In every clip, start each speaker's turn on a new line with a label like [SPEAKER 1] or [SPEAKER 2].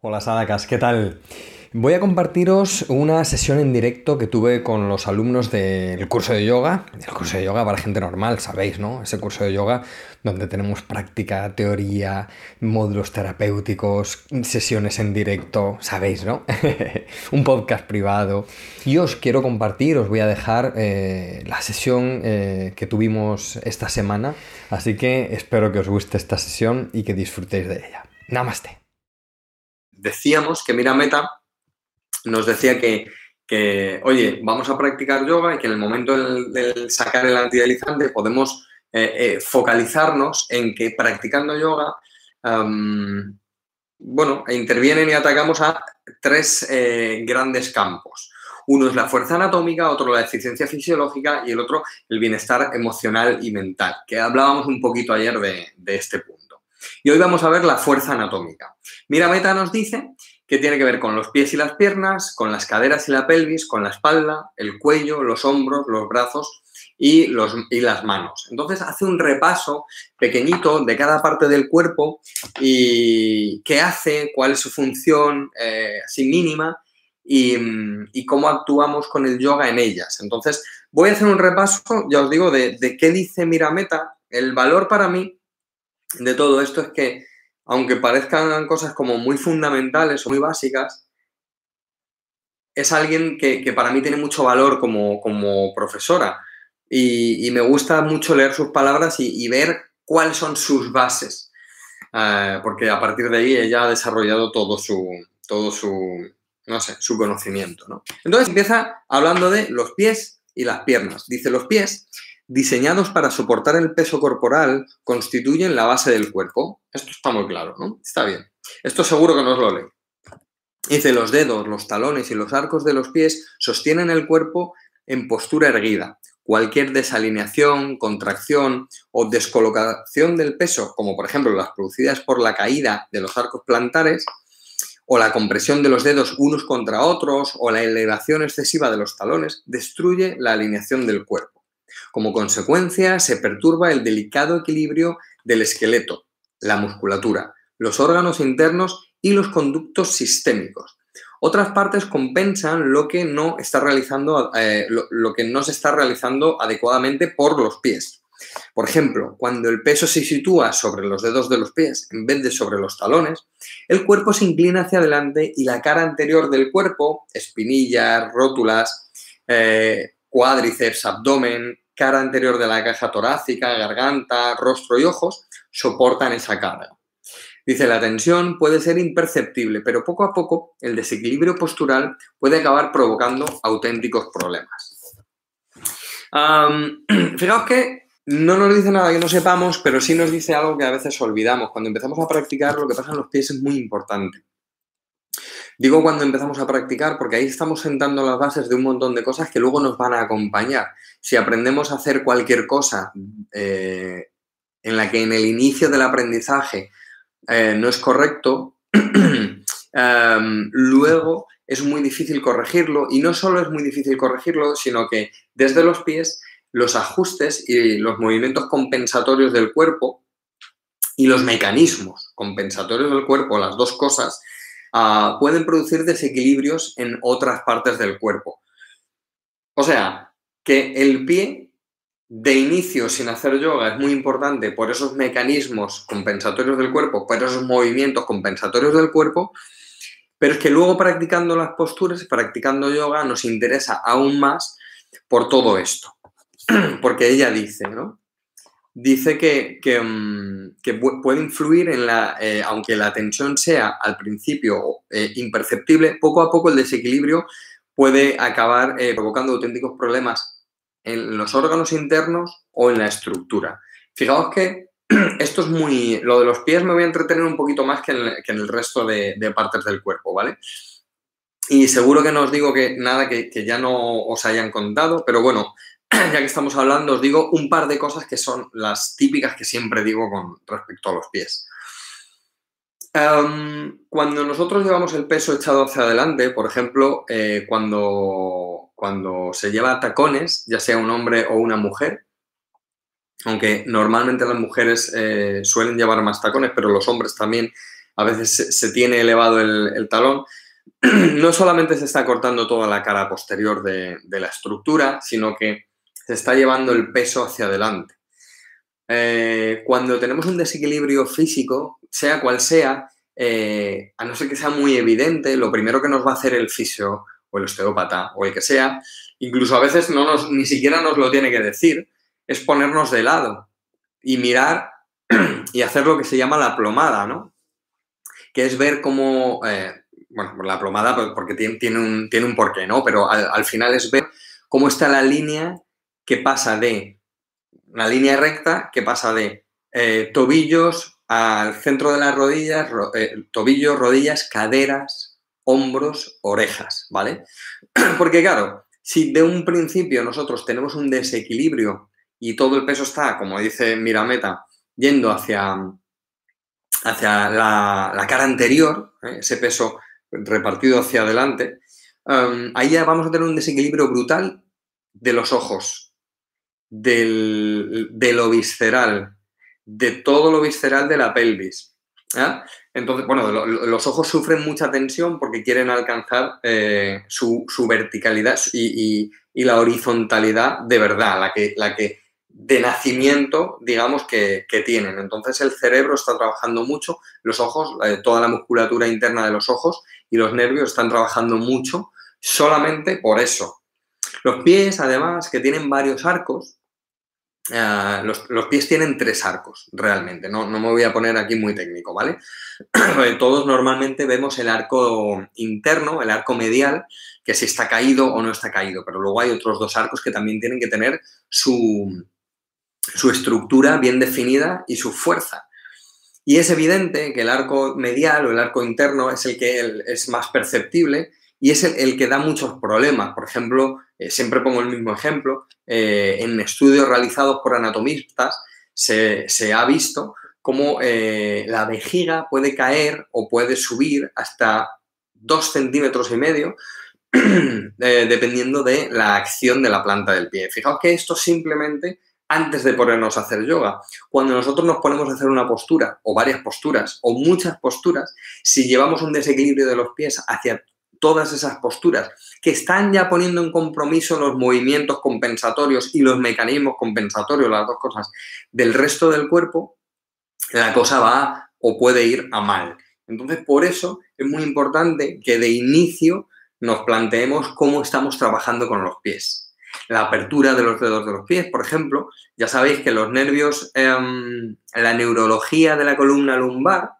[SPEAKER 1] Hola Sadakas, ¿qué tal? Voy a compartiros una sesión en directo que tuve con los alumnos del curso de yoga, el curso de yoga para gente normal, sabéis, ¿no? Ese curso de yoga donde tenemos práctica, teoría, módulos terapéuticos, sesiones en directo, sabéis, ¿no? Un podcast privado. Y os quiero compartir, os voy a dejar eh, la sesión eh, que tuvimos esta semana, así que espero que os guste esta sesión y que disfrutéis de ella. Namaste.
[SPEAKER 2] Decíamos que Mira Meta nos decía que, oye, vamos a practicar yoga y que en el momento de sacar el antidelizante podemos eh, eh, focalizarnos en que practicando yoga, bueno, intervienen y atacamos a tres eh, grandes campos. Uno es la fuerza anatómica, otro la eficiencia fisiológica y el otro el bienestar emocional y mental, que hablábamos un poquito ayer de este punto. Y hoy vamos a ver la fuerza anatómica. Mira Meta nos dice que tiene que ver con los pies y las piernas, con las caderas y la pelvis, con la espalda, el cuello, los hombros, los brazos y, los, y las manos. Entonces hace un repaso pequeñito de cada parte del cuerpo y qué hace, cuál es su función eh, así mínima y, cómo actuamos con el yoga en ellas. Entonces voy a hacer un repaso, ya os digo, de, de qué dice Mirameta. El valor para mí de todo esto es que aunque parezcan cosas como muy fundamentales o muy básicas, es alguien que, para mí tiene mucho valor como, profesora y, me gusta mucho leer sus palabras y, ver cuáles son sus bases, eh, porque a partir de ahí ella ha desarrollado todo su, todo su, no sé, su conocimiento. Entonces empieza hablando de los pies y las piernas. Dice, los pies diseñados para soportar el peso corporal, constituyen la base del cuerpo. Esto está muy claro, ¿no? Está bien. Esto seguro que no os lo lee. Dice, los dedos, los talones y los arcos de los pies sostienen el cuerpo en postura erguida. Cualquier desalineación, contracción o descolocación del peso, como por ejemplo las producidas por la caída de los arcos plantares, o la compresión de los dedos unos contra otros, o la elevación excesiva de los talones, destruye la alineación del cuerpo. Como consecuencia, se perturba el delicado equilibrio del esqueleto, la musculatura, los órganos internos y los conductos sistémicos. Otras partes compensan lo que no, está realizando, eh, lo, que no se está realizando adecuadamente por los pies. Por ejemplo, cuando el peso se sitúa sobre los dedos de los pies en vez de sobre los talones, el cuerpo se inclina hacia adelante y la cara anterior del cuerpo, espinillas, rótulas, eh, cuádriceps, abdomen, cara anterior de la caja torácica, garganta, rostro y ojos soportan esa carga. Dice, la tensión puede ser imperceptible, pero poco a poco el desequilibrio postural puede acabar provocando auténticos problemas. fijaos que no nos dice nada que no sepamos, pero sí nos dice algo que a veces olvidamos. Cuando empezamos a practicar, lo que pasa en los pies es muy importante. Digo cuando empezamos a practicar porque ahí estamos sentando las bases de un montón de cosas que luego nos van a acompañar. Si aprendemos a hacer cualquier cosa eh, en la que en el inicio del aprendizaje eh, no es correcto, em, luego es muy difícil corregirlo y no solo es muy difícil corregirlo, sino que desde los pies los ajustes y los movimientos compensatorios del cuerpo y los mecanismos compensatorios del cuerpo, las dos cosas, Ah, pueden producir desequilibrios en otras partes del cuerpo. O sea, que el pie de inicio sin hacer yoga es muy importante por esos mecanismos compensatorios del cuerpo, por esos movimientos compensatorios del cuerpo, pero es que luego practicando las posturas, practicando yoga, nos interesa aún más por todo esto. Porque ella dice, ¿no? Dice que, mm, puede influir en la, eh, aunque la tensión sea al principio eh, imperceptible, poco a poco el desequilibrio puede acabar eh, provocando auténticos problemas en los órganos internos o en la estructura. Fijaos que esto es muy... Lo de los pies me voy a entretener un poquito más que en, el resto de, partes del cuerpo, ¿vale? Y seguro que no os digo que nada que, que ya no os hayan contado, pero bueno, ya que estamos hablando, os digo un par de cosas que son las típicas que siempre digo con respecto a los pies. Em, cuando nosotros llevamos el peso echado hacia adelante, por ejemplo, eh, cuando, cuando se lleva tacones, ya sea un hombre o una mujer, aunque normalmente las mujeres eh, suelen llevar más tacones, pero los hombres también a veces se, tiene elevado el, talón, no solamente se está cortando toda la cara posterior de, la estructura, sino que se está llevando el peso hacia adelante. Eh, cuando tenemos un desequilibrio físico, sea cual sea, eh, a no ser que sea muy evidente, lo primero que nos va a hacer el fisio o el osteópata o el que sea, incluso a veces no nos, ni siquiera nos lo tiene que decir, es ponernos de lado y mirar y hacer lo que se llama la plomada, ¿no? Que es ver cómo, eh, bueno, la plomada pues, porque tiene, un, tiene un porqué, ¿no? Pero al, final es ver cómo está la línea que pasa de, una línea recta que pasa de eh, tobillos al centro de las rodillas, eh, tobillos, rodillas, caderas, hombros, orejas, ¿vale? Porque claro, si de un principio nosotros tenemos un desequilibrio y todo el peso está, como dice Mirameta, yendo hacia, hacia la, cara anterior, ¿eh? ese peso repartido hacia adelante, um, ahí ya vamos a tener un desequilibrio brutal de los ojos, de lo visceral, de todo lo visceral de la pelvis. Entonces, bueno, los ojos sufren mucha tensión porque quieren alcanzar eh, su, verticalidad y, la horizontalidad de verdad, la que, la que de nacimiento, digamos, que, tienen. Entonces el cerebro está trabajando mucho, los ojos, eh, toda la musculatura interna de los ojos y los nervios están trabajando mucho solamente por eso. Los pies, además, que tienen varios arcos, eh, los, pies tienen tres arcos, realmente, no, no, me voy a poner aquí muy técnico, ¿vale? Todos normalmente vemos el arco interno, el arco medial, que si está caído o no está caído, pero luego hay otros dos arcos que también tienen que tener su, su estructura bien definida y su fuerza. Y es evidente que el arco medial o el arco interno es el que es más perceptible y es el, que da muchos problemas. Por ejemplo, eh, siempre pongo el mismo ejemplo, eh, en estudios realizados por anatomistas se, ha visto cómo eh, la vejiga puede caer o puede subir hasta dos centímetros y medio dependiendo de la acción de la planta del pie. Fijaos que esto simplemente antes de ponernos a hacer yoga. Cuando nosotros nos ponemos a hacer una postura o varias posturas o muchas posturas, si llevamos un desequilibrio de los pies hacia todas esas posturas que están ya poniendo en compromiso los movimientos compensatorios y los mecanismos compensatorios, las dos cosas, del resto del cuerpo, la cosa va o puede ir a mal. Entonces, por eso es muy importante que de inicio nos planteemos cómo estamos trabajando con los pies la apertura de los dedos de los pies, por ejemplo. Ya sabéis que los nervios, em, la neurología de la columna lumbar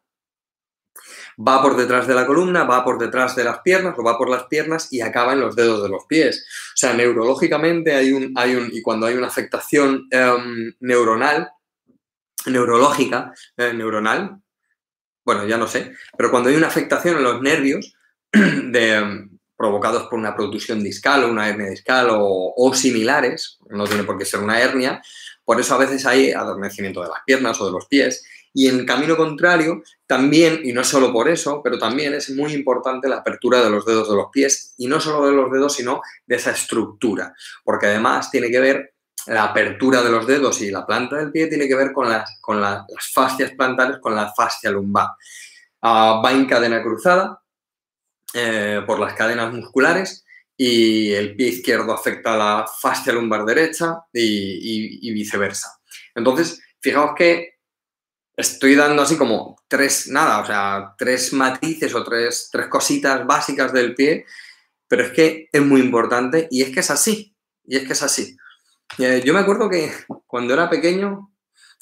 [SPEAKER 2] va por detrás de la columna, va por detrás de las piernas o va por las piernas y acaba en los dedos de los pies. O sea, neurológicamente hay un, hay un y cuando hay una afectación em, neuronal, neurológica, eh, neuronal, bueno, ya no sé, pero cuando hay una afectación en los nervios em, provocados por una producción discal o una hernia discal o, similares, no tiene por qué ser una hernia, por eso a veces hay adormecimiento de las piernas o de los pies. Y en camino contrario, también, y no solo por eso, pero también es muy importante la apertura de los dedos de los pies, y no solo de los dedos, sino de esa estructura, porque además tiene que ver la apertura de los dedos y la planta del pie tiene que ver con las, con las fascias plantares, con la fascia lumbar. Ah, va en cadena cruzada, eh, por las cadenas musculares y el pie izquierdo afecta a la fascia lumbar derecha y, viceversa. Entonces, fijaos que estoy dando así como tres, nada, o sea, tres matices o tres, tres cositas básicas del pie, pero es que es muy importante y es que es así, y es que es así. Eh, yo me acuerdo que cuando era pequeño,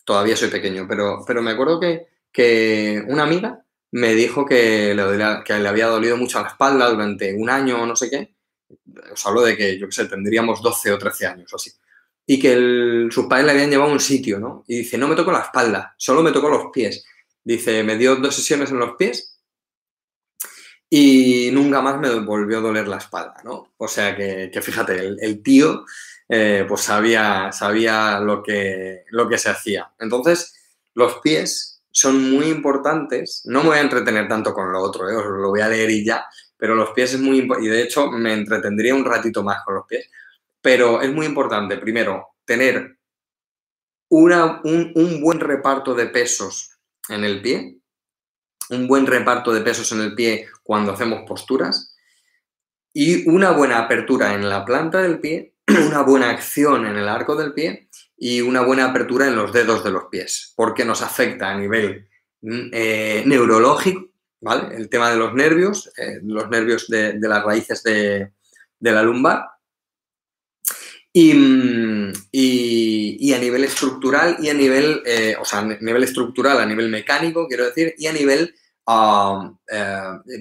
[SPEAKER 2] todavía soy pequeño, pero, pero me acuerdo que, que una amiga me dijo que le, que le había dolido mucho la espalda durante un año o no sé qué. Os hablo de que, yo qué sé, tendríamos 12 o 13 años o así. Y que sus padres le habían llevado a un sitio, ¿no? Y dice, no me toco la espalda, solo me toco los pies. Dice, me dio dos sesiones en los pies y nunca más me volvió a doler la espalda, ¿no? O sea que, fíjate, el, tío eh, pues sabía, sabía lo, que, lo que se hacía. Entonces, los pies son muy importantes. No me voy a entretener tanto con lo otro, ¿eh? os lo voy a leer y ya, pero los pies es muy importante, y de hecho me entretendría un ratito más con los pies, pero es muy importante, primero, tener una, un, buen reparto de pesos en el pie, un buen reparto de pesos en el pie cuando hacemos posturas y una buena apertura en la planta del pie, una buena acción en el arco del pie y una buena apertura en los dedos de los pies, porque nos afecta a nivel mm, eh, neurológico, ¿vale? El tema de los nervios, eh, los nervios de, las raíces de, la lumbar. Mm, y, a nivel estructural y a nivel, eh, o sea, nivel estructural, a nivel mecánico, quiero decir, y a nivel ah,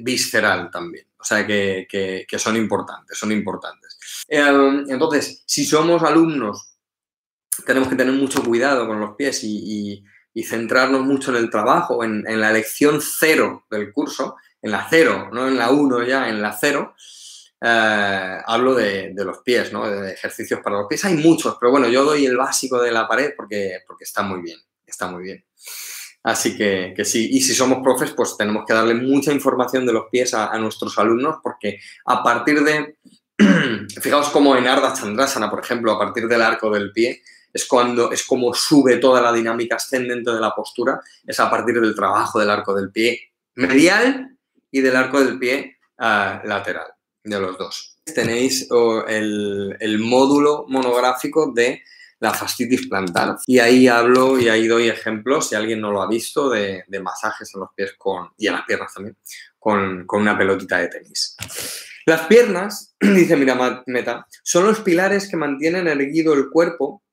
[SPEAKER 2] visceral también. O sea, que, son importantes, son importantes. entonces, si somos alumnos tenemos que tener mucho cuidado con los pies y, centrarnos mucho en el trabajo, en, la lección cero del curso, en la cero, no en la uno ya, en la cero. Eh, hablo de, los pies, ¿no? de ejercicios para los pies. Hay muchos, pero bueno, yo doy el básico de la pared porque, porque está muy bien, está muy bien. Así que, sí, y si somos profes, pues tenemos que darle mucha información de los pies a, nuestros alumnos porque a partir de, fijaos como en Ardha Chandrasana, por ejemplo, a partir del arco del pie, es cuando es como sube toda la dinámica ascendente de la postura, es a partir del trabajo del arco del pie medial y del arco del pie ah, lateral, de los dos. Tenéis el, módulo monográfico de la fascitis plantar. Y ahí hablo y ahí doy ejemplos, si alguien no lo ha visto, de, masajes en los pies con, y en las piernas también, con, con una pelotita de tenis. Las piernas, dice Meta, son los pilares que mantienen erguido el cuerpo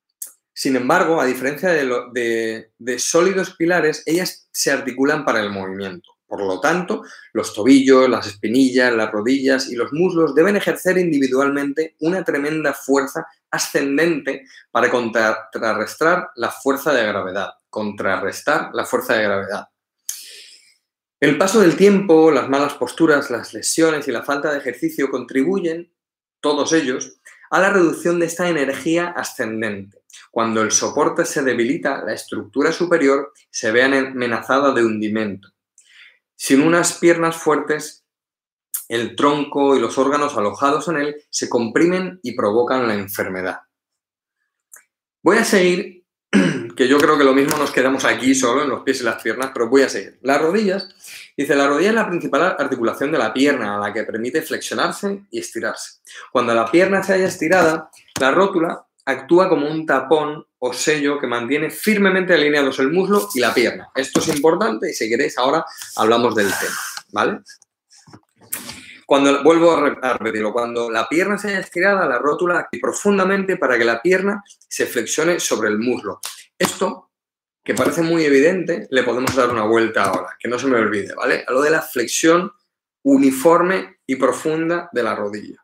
[SPEAKER 2] sin embargo, a diferencia de, sólidos pilares, ellas se articulan para el movimiento. Por lo tanto, los tobillos, las espinillas, las rodillas y los muslos deben ejercer individualmente una tremenda fuerza ascendente para contrarrestar la fuerza de gravedad. Contrarrestar la fuerza de gravedad. El paso del tiempo, las malas posturas, las lesiones y la falta de ejercicio contribuyen, todos ellos, a la reducción de esta energía ascendente. Cuando el soporte se debilita, la estructura superior se ve amenazada de hundimiento. Sin unas piernas fuertes, el tronco y los órganos alojados en él se comprimen y provocan la enfermedad. Voy a seguir, que yo creo que lo mismo nos quedamos aquí solo en los pies y las piernas, pero voy a seguir. Las rodillas, dice, la rodilla es la principal articulación de la pierna, a la que permite flexionarse y estirarse. Cuando la pierna se haya estirada, la rótula actúa como un tapón o sello que mantiene firmemente alineados el muslo y la pierna. Esto es importante y si queréis ahora hablamos del tema, ¿vale? Cuando, vuelvo a repetirlo, cuando la pierna se haya estirada, la rótula actúa profundamente para que la pierna se flexione sobre el muslo. Esto, que parece muy evidente, le podemos dar una vuelta ahora, que no se me olvide, ¿vale? A lo de la flexión uniforme y profunda de la rodilla.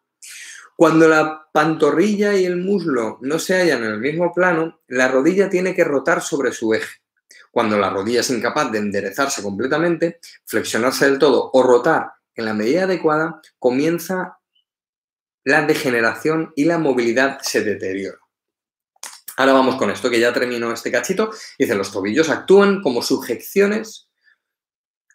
[SPEAKER 2] Cuando la pantorrilla y el muslo no se hallan en el mismo plano, la rodilla tiene que rotar sobre su eje. Cuando la rodilla es incapaz de enderezarse completamente, flexionarse del todo o rotar en la medida adecuada, comienza la degeneración y la movilidad se deteriora. Ahora vamos con esto, que ya terminó este cachito. Dice, los tobillos actúan como sujeciones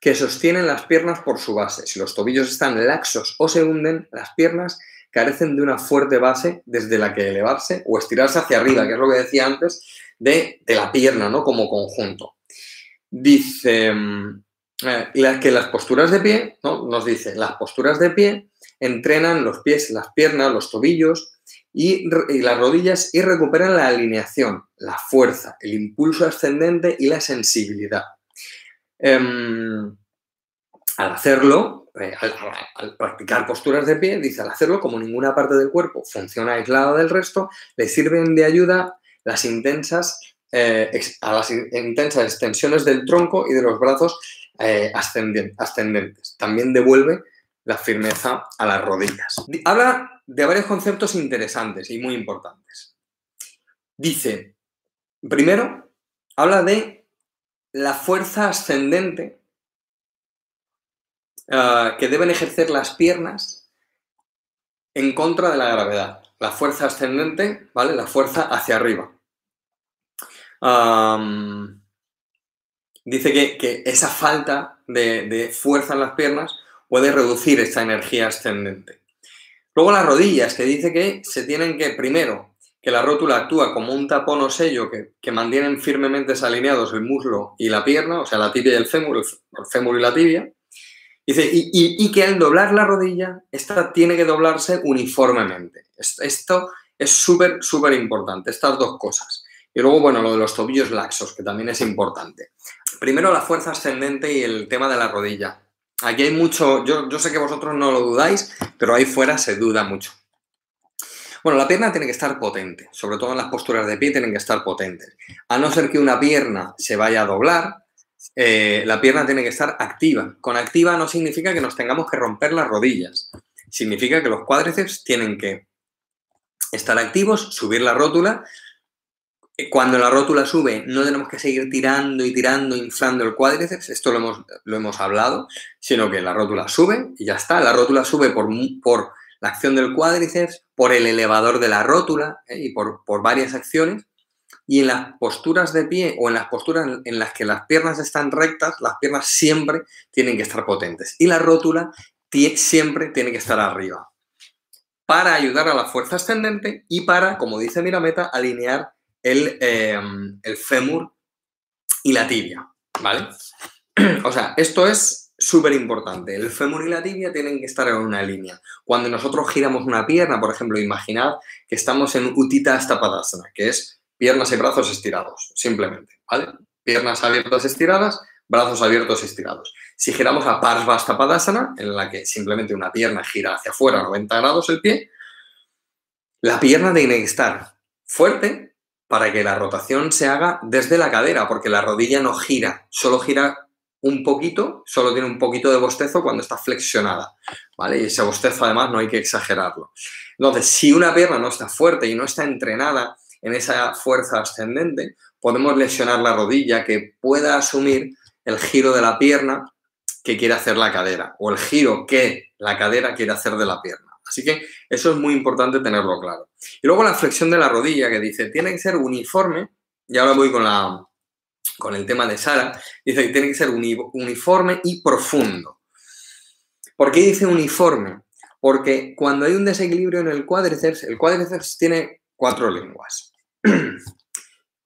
[SPEAKER 2] que sostienen las piernas por su base. Si los tobillos están laxos o se hunden, las piernas carecen de una fuerte base desde la que elevarse o estirarse hacia arriba, que es lo que decía antes, de, la pierna, ¿no? Como conjunto. Dice mm, eh, que las posturas de pie, ¿no? Nos dice, las posturas de pie entrenan los pies, las piernas, los tobillos y, las rodillas y recuperan la alineación, la fuerza, el impulso ascendente y la sensibilidad. Em, al hacerlo, eh, al, practicar posturas de pie, dice, al hacerlo como ninguna parte del cuerpo funciona aislada del resto, le sirven de ayuda las intensas, eh, a las intensas extensiones del tronco y de los brazos eh, ascendentes. También devuelve la firmeza a las rodillas. Habla de varios conceptos interesantes y muy importantes. Dice, primero, habla de la fuerza ascendente Ah, que deben ejercer las piernas en contra de la gravedad. La fuerza ascendente, ¿vale? La fuerza hacia arriba. dice que, esa falta de, fuerza en las piernas puede reducir esta energía ascendente. Luego las rodillas, que dice que se tienen que, primero, que la rótula actúa como un tapón o sello que, que mantienen firmemente alineados el muslo y la pierna, o sea, la tibia y el fémur, el fémur y la tibia. Dice, y, que al doblar la rodilla, esta tiene que doblarse uniformemente. Esto es súper, súper importante, estas dos cosas. Y luego, bueno, lo de los tobillos laxos, que también es importante. Primero, la fuerza ascendente y el tema de la rodilla. Aquí hay mucho, yo, yo sé que vosotros no lo dudáis, pero ahí fuera se duda mucho. Bueno, la pierna tiene que estar potente, sobre todo en las posturas de pie tienen que estar potentes. A no ser que una pierna se vaya a doblar, eh, la pierna tiene que estar activa. Con activa no significa que nos tengamos que romper las rodillas. Significa que los cuádriceps tienen que estar activos, subir la rótula. Cuando la rótula sube, no tenemos que seguir tirando y tirando, inflando el cuádriceps, esto lo hemos, lo hemos hablado, sino que la rótula sube y ya está. La rótula sube por, por la acción del cuádriceps, por el elevador de la rótula ¿eh? y por, varias acciones. Y en las posturas de pie o en las posturas en las que las piernas están rectas, las piernas siempre tienen que estar potentes. Y la rótula siempre tiene que estar arriba. Para ayudar a la fuerza ascendente y para, como dice Mirameta, alinear el, em, el fémur y la tibia. ¿Vale? o sea, esto es súper importante. El fémur y la tibia tienen que estar en una línea. Cuando nosotros giramos una pierna, por ejemplo, imaginad que estamos en Utita Stapadasana, que es piernas y brazos estirados, simplemente, ¿vale? Piernas abiertas estiradas, brazos abiertos estirados. Si giramos a Parsvastapadasana, en la que simplemente una pierna gira hacia afuera a 90 grados el pie, la pierna tiene que estar fuerte para que la rotación se haga desde la cadera, porque la rodilla no gira, solo gira un poquito, solo tiene un poquito de bostezo cuando está flexionada, ¿vale? Y ese bostezo además no hay que exagerarlo. Entonces, si una pierna no está fuerte y no está entrenada en esa fuerza ascendente, podemos lesionar la rodilla que pueda asumir el giro de la pierna que quiere hacer la cadera o el giro que la cadera quiere hacer de la pierna. Así que eso es muy importante tenerlo claro. Y luego la flexión de la rodilla que dice, tiene que ser uniforme, y ahora voy con la, con el tema de Sara, dice que tiene que ser uniforme y profundo. ¿Por qué dice uniforme? Porque cuando hay un desequilibrio en el cuádriceps, el cuádriceps tiene cuatro lenguas.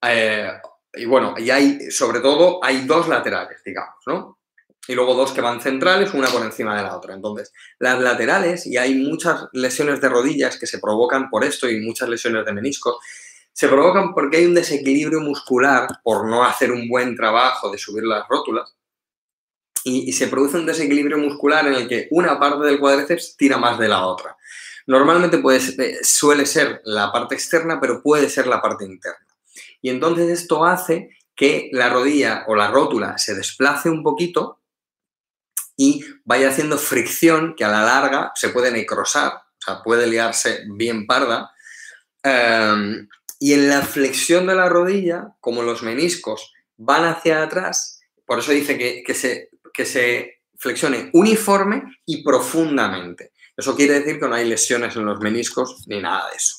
[SPEAKER 2] Eh, y bueno, y hay, sobre todo, hay dos laterales, digamos, ¿no? Y luego dos que van centrales, una por encima de la otra. Entonces, las laterales, y hay muchas lesiones de rodillas que se provocan por esto y muchas lesiones de menisco, se provocan porque hay un desequilibrio muscular por no hacer un buen trabajo de subir las rótulas y, se produce un desequilibrio muscular en el que una parte del cuádriceps tira más de la otra. Normalmente eh, suele ser la parte externa, pero puede ser la parte interna. Y entonces esto hace que la rodilla o la rótula se desplace un poquito y vaya haciendo fricción que a la larga se puede necrosar, o sea, puede liarse bien parda. Em, y en la flexión de la rodilla, como los meniscos van hacia atrás, por eso dice que, se, que se flexione uniforme y profundamente. Eso quiere decir que no hay lesiones en los meniscos ni nada de eso.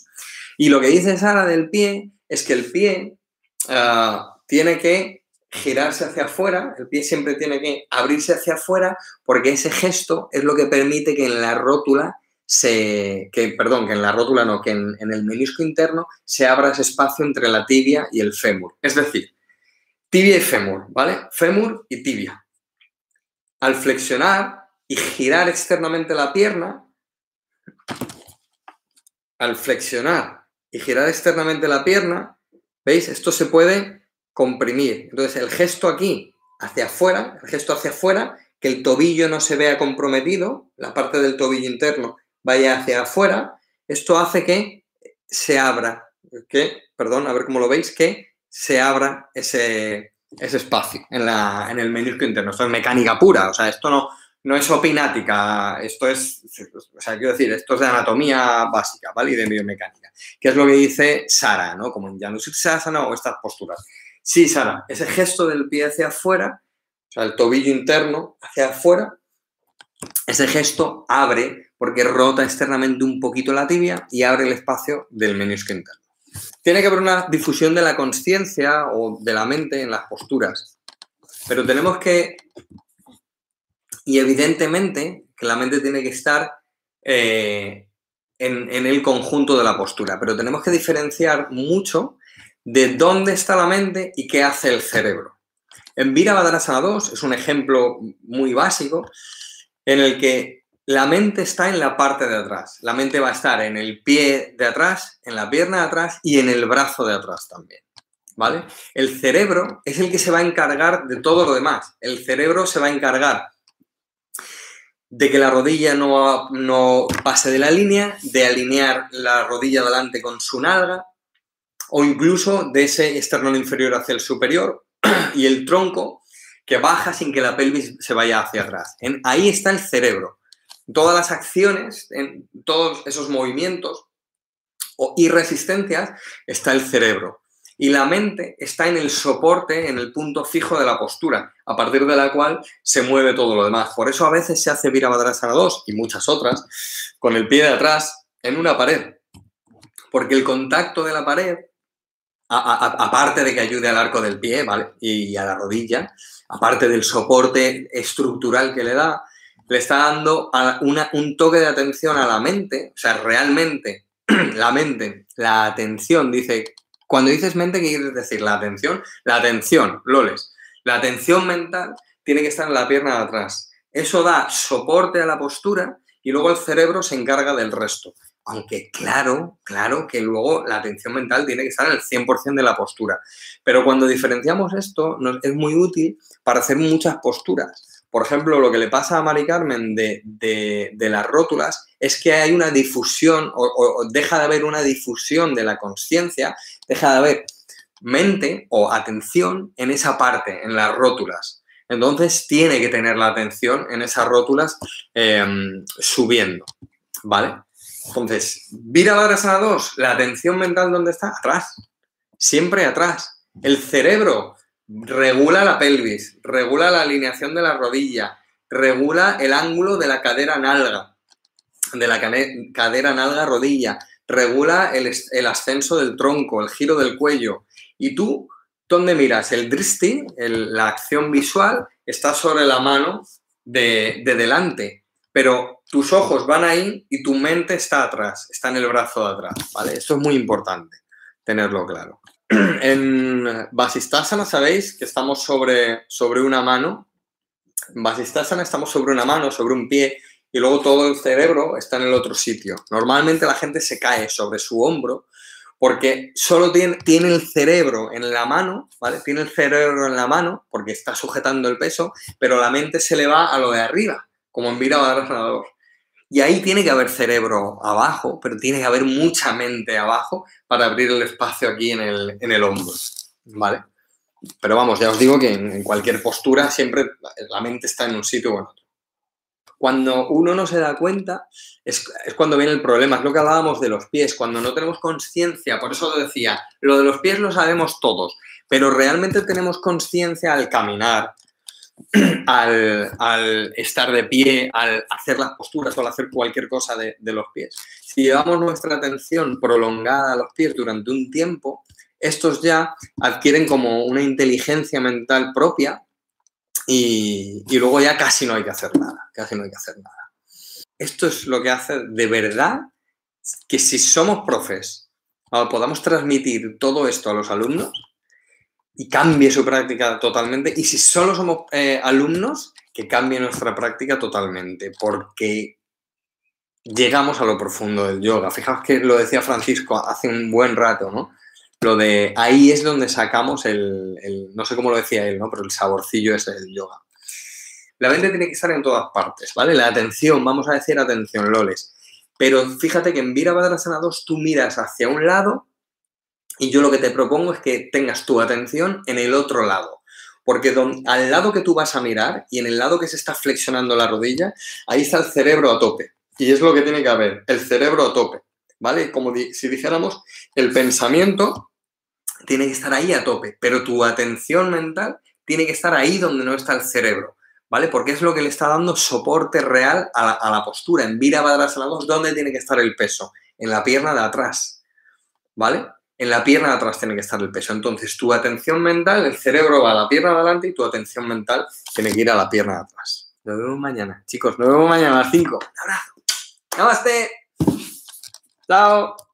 [SPEAKER 2] Y lo que dice Sara del pie es que el pie ah, tiene que girarse hacia afuera, el pie siempre tiene que abrirse hacia afuera porque ese gesto es lo que permite que en la rótula se, que, perdón, que en la rótula no, que en, el menisco interno se abra ese espacio entre la tibia y el fémur. Es decir, tibia y fémur, ¿vale? Fémur y tibia. Al flexionar y girar externamente la pierna, al flexionar y girar externamente la pierna, ¿veis? Esto se puede comprimir. Entonces, el gesto aquí hacia afuera, el gesto hacia afuera, que el tobillo no se vea comprometido, la parte del tobillo interno vaya hacia afuera, esto hace que se abra, que, perdón, a ver cómo lo veis, que se abra ese, ese espacio en, la, en el menisco interno. Esto es mecánica pura, o sea, esto no, no es opinática, esto es, o sea, quiero decir, esto es de anatomía básica, ¿vale? Y de biomecánica, que es lo que dice Sara, ¿no? Como en Janusiksasana o estas posturas. Sí, Sara, ese gesto del pie hacia afuera, o sea, el tobillo interno hacia afuera, ese gesto abre porque rota externamente un poquito la tibia y abre el espacio del menisco interno. Tiene que haber una difusión de la conciencia o de la mente en las posturas, pero tenemos que, y evidentemente, que la mente tiene que estar eh, en, el conjunto de la postura, pero tenemos que diferenciar mucho de dónde está la mente y qué hace el cerebro. En Virabhadrasana 2 es un ejemplo muy básico en el que la mente está en la parte de atrás. La mente va a estar en el pie de atrás, en la pierna de atrás y en el brazo de atrás también. ¿Vale? El cerebro es el que se va a encargar de todo lo demás. El cerebro se va a encargar de que la rodilla no, no pase de la línea, de alinear la rodilla delante con su nalga, o incluso de ese esternón inferior hacia el superior y el tronco que baja sin que la pelvis se vaya hacia atrás. Ahí está el cerebro. Todas las acciones, en todos esos movimientos o, y resistencias está el cerebro. Y la mente está en el soporte, en el punto fijo de la postura, a partir de la cual se mueve todo lo demás. Por eso a veces se hace Virabhadrasana 2 y muchas otras con el pie de atrás en una pared. Porque el contacto de la pared aparte de que ayude al arco del pie. Y a la rodilla, aparte del soporte estructural que le da, le está dando un toque de atención a la mente, o sea, realmente la mente, la atención, dice, cuando dices mente, ¿qué quieres decir? La atención, la atención, loles, la atención mental tiene que estar en la pierna de atrás. Eso da soporte a la postura y luego el cerebro se encarga del resto. Aunque claro, claro que luego la atención mental tiene que estar en el 100% de la postura. Pero cuando diferenciamos esto, es muy útil para hacer muchas posturas. Por ejemplo, lo que le pasa a Mari Carmen de, de, las rótulas es que hay una difusión o, o deja de haber una difusión de la conciencia, deja de haber mente o atención en esa parte, en las rótulas. Entonces tiene que tener la atención en esas rótulas eh, subiendo, ¿vale? Entonces, Virabhadrasana 2, la atención mental, ¿dónde está? Atrás. Siempre atrás. El cerebro regula la pelvis, regula la alineación de la rodilla, regula el ángulo de la cadera nalga, de la cadera nalga rodilla, regula el, ascenso del tronco, el giro del cuello. Y tú, ¿dónde miras? El dristi, la acción visual, está sobre la mano de, de delante, pero tus ojos van ahí y tu mente está atrás, está en el brazo de atrás, ¿vale? Esto es muy importante tenerlo claro. En Vasistasana sabéis que estamos sobre, sobre una mano. En Vasistasana estamos sobre una mano, sobre un pie, y luego todo el cerebro está en el otro sitio. Normalmente la gente se cae sobre su hombro porque solo tiene, el cerebro en la mano, ¿vale? Tiene el cerebro en la mano porque está sujetando el peso, pero la mente se le va a lo de arriba, como en Vira Sanador. Y ahí tiene que haber cerebro abajo, pero tiene que haber mucha mente abajo para abrir el espacio aquí en el, en el hombro, ¿vale? Pero vamos, ya os digo que en, cualquier postura siempre la mente está en un sitio o en otro. Cuando uno no se da cuenta es, es cuando viene el problema, es lo que hablábamos de los pies, cuando no tenemos conciencia, por eso lo decía, lo de los pies lo sabemos todos, pero realmente tenemos conciencia al caminar, al, estar de pie, al hacer las posturas o al hacer cualquier cosa de, los pies. Si llevamos nuestra atención prolongada a los pies durante un tiempo, estos ya adquieren como una inteligencia mental propia y, luego ya casi no hay que hacer nada, casi no hay que hacer nada. Esto es lo que hace de verdad que si somos profes, podamos transmitir todo esto a los alumnos, y cambie su práctica totalmente. Y si solo somos eh, alumnos, que cambie nuestra práctica totalmente, porque llegamos a lo profundo del yoga. Fijaos que lo decía Francisco hace un buen rato, ¿no? Lo de ahí es donde sacamos el, no sé cómo lo decía él, ¿no? Pero el saborcillo es el yoga. La mente tiene que estar en todas partes, ¿vale? La atención, vamos a decir atención, loles. Pero fíjate que en Virabhadrasana 2 tú miras hacia un lado y yo lo que te propongo es que tengas tu atención en el otro lado. Porque al lado que tú vas a mirar y en el lado que se está flexionando la rodilla, ahí está el cerebro a tope. Y es lo que tiene que haber, el cerebro a tope. ¿Vale? Como si dijéramos, el pensamiento tiene que estar ahí a tope, pero tu atención mental tiene que estar ahí donde no está el cerebro. ¿Vale? Porque es lo que le está dando soporte real a la, postura. En Vira Vadrasana 2, ¿dónde tiene que estar el peso? En la pierna de atrás. ¿Vale? en la pierna de atrás tiene que estar el peso. Entonces, tu atención mental, el cerebro va a la pierna de adelante y tu atención mental tiene que ir a la pierna de atrás. Nos vemos mañana. Chicos, nos vemos mañana a las 5. Un abrazo. Namaste. Ciao.